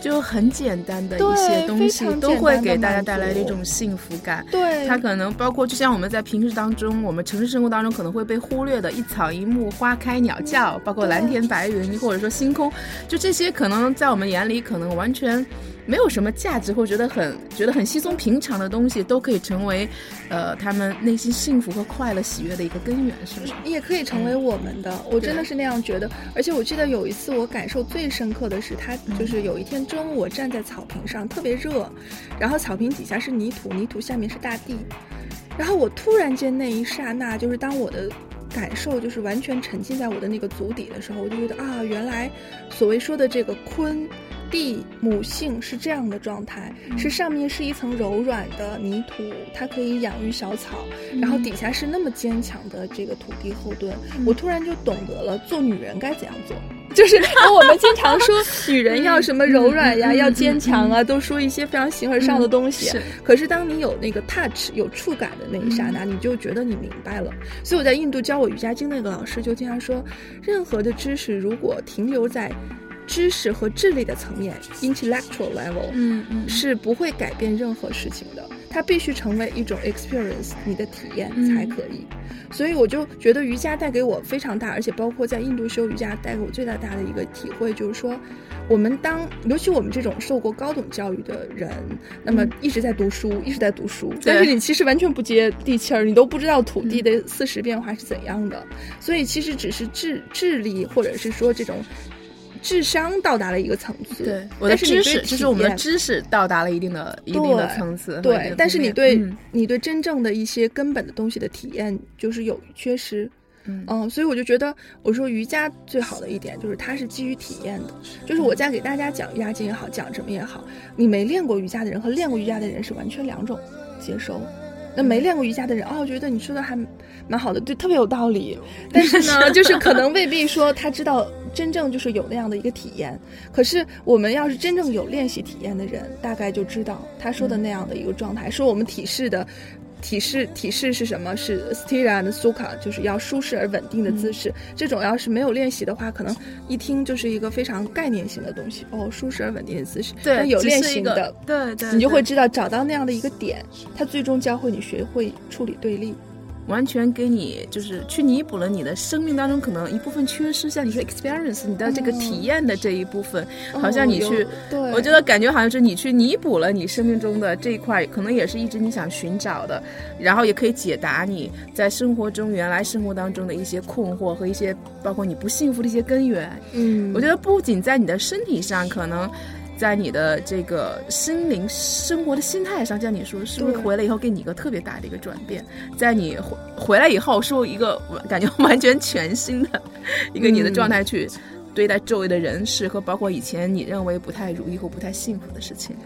就很简单的一些东西，都会给大家带来一种幸福感。对，它可能包括，就像我们在平时当中，我们城市生活当中可能会被忽略的一草一木、花开鸟叫，包括蓝天白云，或者说星空，就这些可能在我们眼里可能完全。没有什么价值，或觉得很觉得很稀松平常的东西，都可以成为，呃，他们内心幸福和快乐、喜悦的一个根源，是不是？也可以成为我们的，我真的是那样觉得。而且我记得有一次，我感受最深刻的是，他就是有一天中午，我站在草坪上，特别热，然后草坪底下是泥土，泥土下面是大地，然后我突然间那一刹那，就是当我的感受就是完全沉浸在我的那个足底的时候，我就觉得啊，原来所谓说的这个鲲。地母性是这样的状态，是上面是一层柔软的泥土，它可以养育小草，然后底下是那么坚强的这个土地后盾。我突然就懂得了做女人该怎样做，就是我们经常说 女人要什么柔软呀，要坚强啊，都说一些非常形而上的东西。可是当你有那个 touch 有触感的那一刹那，你就觉得你明白了。所以我在印度教我瑜伽经那个老师就经常说，任何的知识如果停留在。知识和智力的层面，intellectual level，嗯嗯，是不会改变任何事情的。它必须成为一种 experience，你的体验才可以。所以我就觉得瑜伽带给我非常大，而且包括在印度修瑜伽带给我最大大的一个体会，就是说，我们当尤其我们这种受过高等教育的人，那么一直在读书，一直在读书，但是你其实完全不接地气儿，你都不知道土地的四时变化是怎样的。所以其实只是智智力，或者是说这种。智商到达了一个层次，对，我的知识就是我们的知识到达了一定的一定的层次，对。但是你对你对真正的一些根本的东西的体验就是有缺失，嗯，所以我就觉得，我说瑜伽最好的一点就是它是基于体验的，就是我在给大家讲瑜伽经也好，讲什么也好，你没练过瑜伽的人和练过瑜伽的人是完全两种接收。那没练过瑜伽的人哦，觉得你说的还蛮好的，对特别有道理。但是呢，就是可能未必说他知道真正就是有那样的一个体验。可是我们要是真正有练习体验的人，大概就知道他说的那样的一个状态，说我们体式的。体式体式是什么？是 stira and sukha，就是要舒适而稳定的姿势。这种要是没有练习的话，可能一听就是一个非常概念性的东西。哦，舒适而稳定的姿势。对，有练习的，对对，你就会知道找到那样的一个点，它最终教会你学会处理对立。完全给你就是去弥补了你的生命当中可能一部分缺失，像你说 experience 你的这个体验的这一部分，好像你去，我觉得感觉好像是你去弥补了你生命中的这一块，可能也是一直你想寻找的，然后也可以解答你在生活中原来生活当中的一些困惑和一些包括你不幸福的一些根源。嗯，我觉得不仅在你的身体上可能。在你的这个心灵生活的心态上，像你说，是不是回来以后给你一个特别大的一个转变？在你回回来以后，是一个感觉完全全新的一个你的状态去对待周围的人事和包括以前你认为不太如意或不太幸福的事情。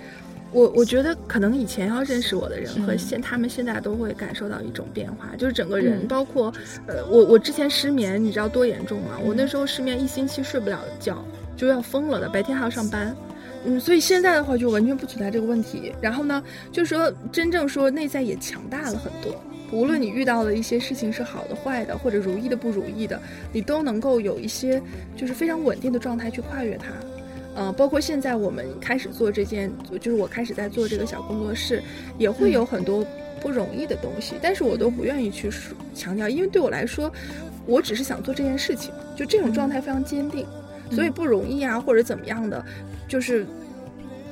我我觉得可能以前要认识我的人和现他们现在都会感受到一种变化，就是整个人，包括呃，我我之前失眠，你知道多严重吗？我那时候失眠一星期睡不了觉，就要疯了的，白天还要上班。嗯，所以现在的话就完全不存在这个问题。然后呢，就是说真正说内在也强大了很多。无论你遇到的一些事情是好的、坏的，或者如意的、不如意的，你都能够有一些就是非常稳定的状态去跨越它。呃，包括现在我们开始做这件，就是我开始在做这个小工作室，也会有很多不容易的东西，但是我都不愿意去说强调，因为对我来说，我只是想做这件事情，就这种状态非常坚定。所以不容易啊，或者怎么样的，就是，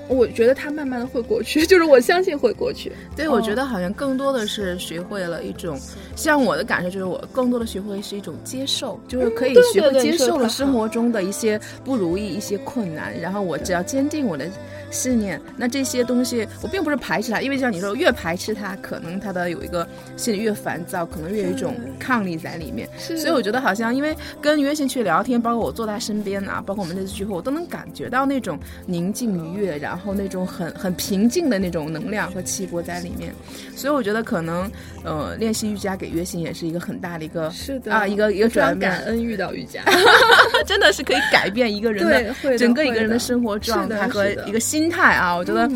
我觉得它慢慢的会过去，就是我相信会过去。对，我觉得好像更多的是学会了一种，像我的感受就是，我更多的学会是一种接受，就是可以学会接受了生活中的一些不如意、一些困难，然后我只要坚定我的。信念，那这些东西我并不是排斥它，因为像你说，越排斥它，可能它的有一个心里越烦躁，可能越有一种抗力在里面。所以我觉得好像，因为跟约信去聊天，包括我坐他身边啊，包括我们这次聚会，我都能感觉到那种宁静愉悦，然后那种很很平静的那种能量和气波在里面。所以我觉得可能，呃，练习瑜伽给约信也是一个很大的一个是的啊，一个一个转变感恩遇到瑜伽，真的是可以改变一个人的整个一个人的生活状态和一个心。心态啊，我觉得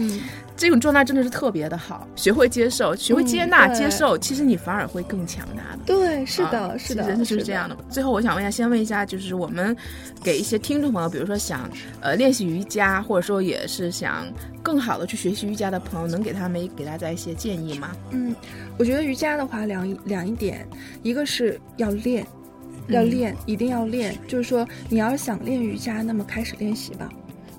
这种状态真的是特别的好。学会接受，学会接纳、接受，其实你反而会更强大的。对，是的，是的，人就是这样的。最后，我想问一下，先问一下，就是我们给一些听众朋友，比如说想呃练习瑜伽，或者说也是想更好的去学习瑜伽的朋友，能给他们给大家一些建议吗？嗯，我觉得瑜伽的话，两两一点，一个是要练，要练，一定要练。就是说，你要想练瑜伽，那么开始练习吧。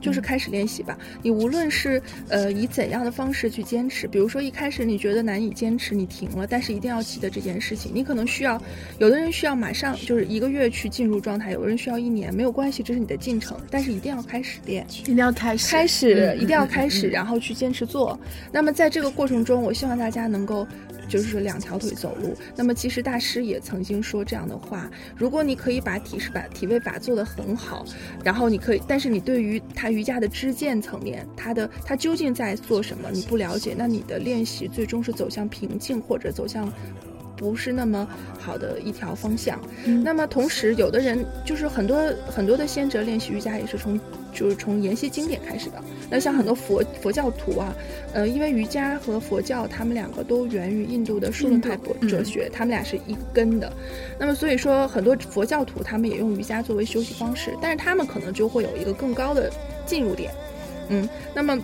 就是开始练习吧。你无论是呃以怎样的方式去坚持，比如说一开始你觉得难以坚持，你停了，但是一定要记得这件事情。你可能需要，有的人需要马上就是一个月去进入状态，有的人需要一年，没有关系，这是你的进程。但是一定要开始练，一定要开始，开始一定要开始，然后去坚持做。那么在这个过程中，我希望大家能够。就是说两条腿走路。那么其实大师也曾经说这样的话：如果你可以把体式把体位法做得很好，然后你可以，但是你对于他瑜伽的支见层面，他的他究竟在做什么，你不了解，那你的练习最终是走向瓶颈或者走向。不是那么好的一条方向。那么同时，有的人就是很多很多的先哲练习瑜伽也是从就是从研习经典开始的。那像很多佛佛教徒啊，呃，因为瑜伽和佛教他们两个都源于印度的数论派哲学，他们俩是一根的。那么所以说，很多佛教徒他们也用瑜伽作为休息方式，但是他们可能就会有一个更高的进入点。嗯，那么。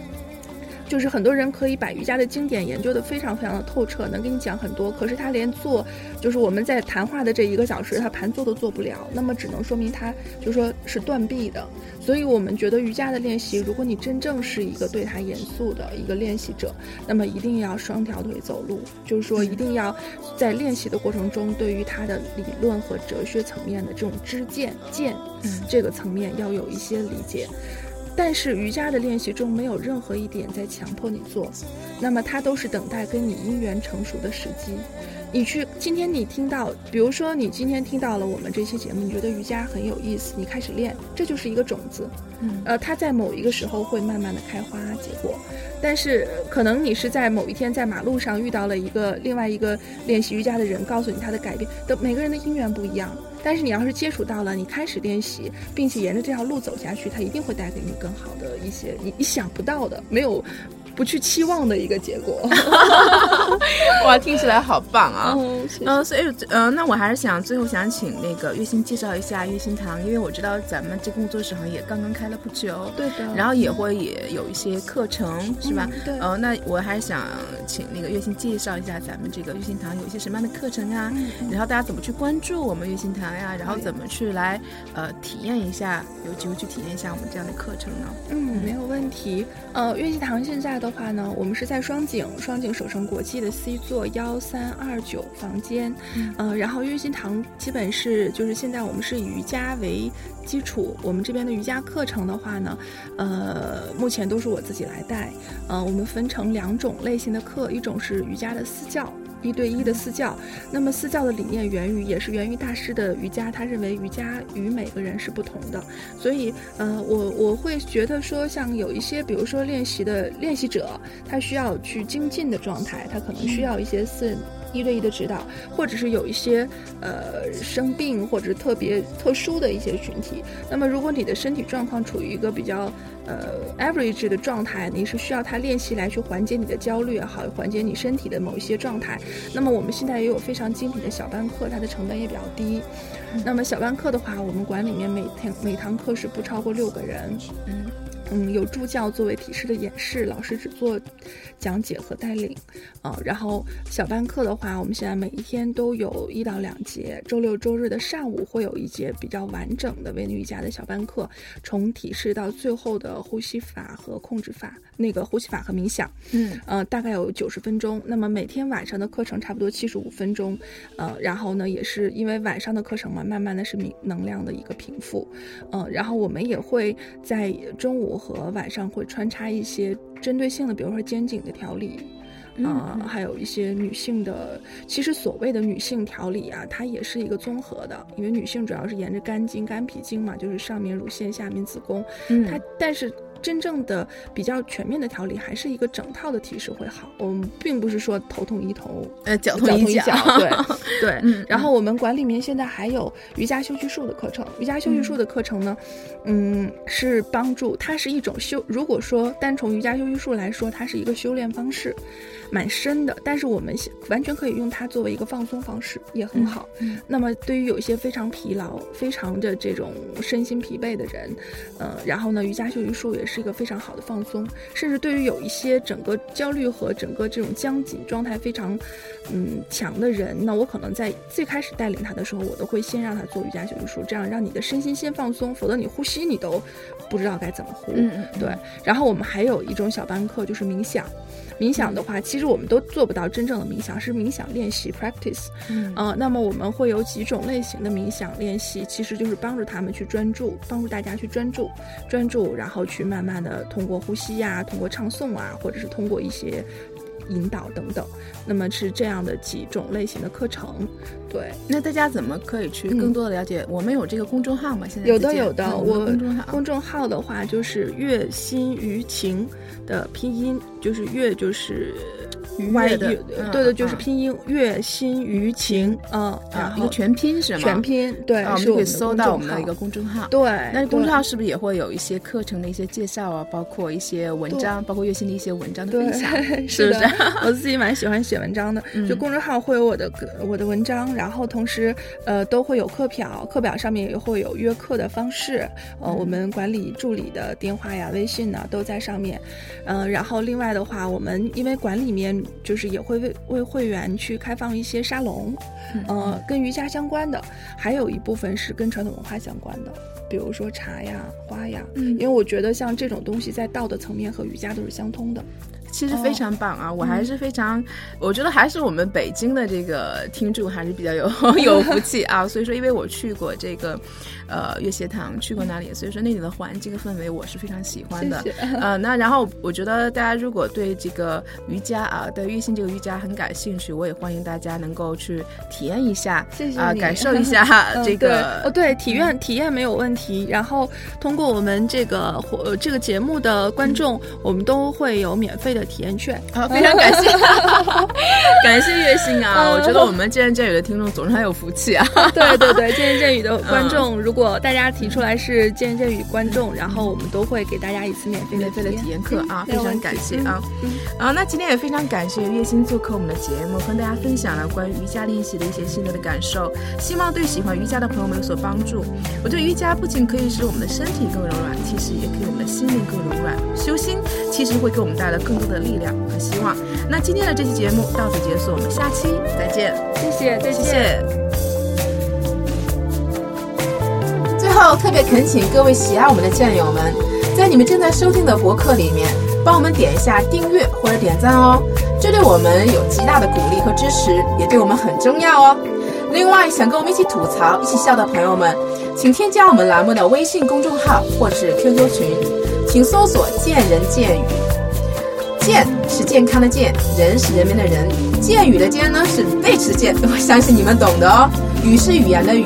就是很多人可以把瑜伽的经典研究的非常非常的透彻，能给你讲很多。可是他连做，就是我们在谈话的这一个小时，他盘坐都做不了，那么只能说明他就说是断臂的。所以我们觉得瑜伽的练习，如果你真正是一个对他严肃的一个练习者，那么一定要双条腿走路，就是说一定要在练习的过程中，对于他的理论和哲学层面的这种知见见，嗯这个层面要有一些理解。但是瑜伽的练习中没有任何一点在强迫你做，那么它都是等待跟你因缘成熟的时机。你去今天你听到，比如说你今天听到了我们这期节目，你觉得瑜伽很有意思，你开始练，这就是一个种子。呃，它在某一个时候会慢慢的开花结果。但是可能你是在某一天在马路上遇到了一个另外一个练习瑜伽的人，告诉你他的改变的每个人的因缘不一样。但是你要是接触到了，你开始练习，并且沿着这条路走下去，它一定会带给你更好的一些你你想不到的，没有。不去期望的一个结果，哇，听起来好棒啊！嗯，所以，嗯，那我还是想最后想请那个月薪介绍一下月心堂，因为我知道咱们这工作室好像也刚刚开了不久，对的，然后也会也有一些课程，是吧？对，呃，那我还是想请那个月薪介绍一下咱们这个月心堂有一些什么样的课程啊，然后大家怎么去关注我们月心堂呀，然后怎么去来呃体验一下，有机会去体验一下我们这样的课程呢？嗯，没有问题。呃，月心堂现在。的话呢，我们是在双井，双井首城国际的 C 座幺三二九房间，嗯，然后月心堂基本是就是现在我们是以瑜伽为基础，我们这边的瑜伽课程的话呢，呃，目前都是我自己来带，呃，我们分成两种类型的课，一种是瑜伽的私教。一对一的私教，那么私教的理念源于也是源于大师的瑜伽，他认为瑜伽与每个人是不同的，所以呃，我我会觉得说，像有一些比如说练习的练习者，他需要去精进的状态，他可能需要一些私人。一对一的指导，或者是有一些呃生病或者特别特殊的一些群体。那么，如果你的身体状况处于一个比较呃 average 的状态，你是需要他练习来去缓解你的焦虑也好，缓解你身体的某一些状态。那么，我们现在也有非常精品的小班课，它的成本也比较低。那么，小班课的话，我们馆里面每天每堂课是不超过六个人。嗯。嗯，有助教作为体式的演示，老师只做讲解和带领，啊，然后小班课的话，我们现在每一天都有一到两节，周六周日的上午会有一节比较完整的维尼瑜伽的小班课，从体式到最后的呼吸法和控制法，那个呼吸法和冥想，嗯，呃，大概有九十分钟。那么每天晚上的课程差不多七十五分钟，呃，然后呢，也是因为晚上的课程嘛，慢慢的是能能量的一个平复，嗯，然后我们也会在中午。和晚上会穿插一些针对性的，比如说肩颈的调理，啊，还有一些女性的。其实所谓的女性调理啊，它也是一个综合的，因为女性主要是沿着肝经、肝脾经嘛，就是上面乳腺，下面子宫。它但是。真正的比较全面的调理，还是一个整套的体式会好。我们并不是说头痛医头，呃，脚痛医脚。对 对。然后我们馆里面现在还有瑜伽休息术的课程。瑜伽休息术的课程呢，嗯，是帮助它是一种修。如果说单从瑜伽休息术来说，它是一个修炼方式。蛮深的，但是我们完全可以用它作为一个放松方式，也很好。那么对于有一些非常疲劳、非常的这种身心疲惫的人，呃，然后呢，瑜伽休息术也是一个非常好的放松。甚至对于有一些整个焦虑和整个这种僵紧状态非常嗯强的人，那我可能在最开始带领他的时候，我都会先让他做瑜伽休息术，这样让你的身心先放松，否则你呼吸你都不知道该怎么呼。对。然后我们还有一种小班课，就是冥想。冥想的话，其实我们都做不到真正的冥想，是冥想练习 practice。嗯，那么我们会有几种类型的冥想练习，其实就是帮助他们去专注，帮助大家去专注，专注，然后去慢慢的通过呼吸呀，通过唱诵啊，或者是通过一些引导等等。那么是这样的几种类型的课程。对，那大家怎么可以去更多的了解？我们有这个公众号吗？现在有的有的，我公众号公众号的话就是月心于情的拼音，就是月就是。悦的，对的，就是拼音“月心于情”嗯，然后全拼是吗？全拼对，我们可以搜到我们的一个公众号。对，那公众号是不是也会有一些课程的一些介绍啊？包括一些文章，包括月心的一些文章的分享，是不是？我自己蛮喜欢写文章的，就公众号会有我的我的文章，然后同时呃都会有课表，课表上面也会有约课的方式，呃，我们管理助理的电话呀、微信呢都在上面，嗯，然后另外的话，我们因为馆里面。就是也会为为会员去开放一些沙龙，呃，跟瑜伽相关的，还有一部分是跟传统文化相关的，比如说茶呀、花呀，嗯因为我觉得像这种东西在道的层面和瑜伽都是相通的。其实非常棒啊！我还是非常，我觉得还是我们北京的这个听众还是比较有 有福气啊。所以说，因为我去过这个，呃，月协堂，去过那里，所以说那里的环境氛围我是非常喜欢的。呃，那然后我觉得大家如果对这个瑜伽啊，对月心这个瑜伽很感兴趣，我也欢迎大家能够去体验一下，谢谢啊，感受一下 这个。哦，对，体验体验没有问题。然后通过我们这个活这个节目的观众，我们都会有免费的。体验券。啊，非常感谢，感谢月星啊！我觉得我们见言见语的听众总是很有福气啊。对对对，见言见语的观众，如果大家提出来是见言见语观众，然后我们都会给大家一次免费免费的体验课啊，非常感谢啊。嗯，啊，那今天也非常感谢月星做客我们的节目，跟大家分享了关于瑜伽练习的一些心得的感受，希望对喜欢瑜伽的朋友们有所帮助。我觉得瑜伽不仅可以使我们的身体更柔软，其实也可以我们的心灵更柔软。修心其实会给我们带来更多的力量和希望。那今天的这期节目到此结束，我们下期再见。谢谢，再见。最后特别恳请各位喜爱我们的战友们，在你们正在收听的博客里面，帮我们点一下订阅或者点赞哦，这对我们有极大的鼓励和支持，也对我们很重要哦。另外，想跟我们一起吐槽、一起笑的朋友们，请添加我们栏目的微信公众号或是 QQ 群，请搜索“见人见语”。健是健康的健，人是人民的人，健语的健呢是背齿健，我相信你们懂的哦。语是语言的语。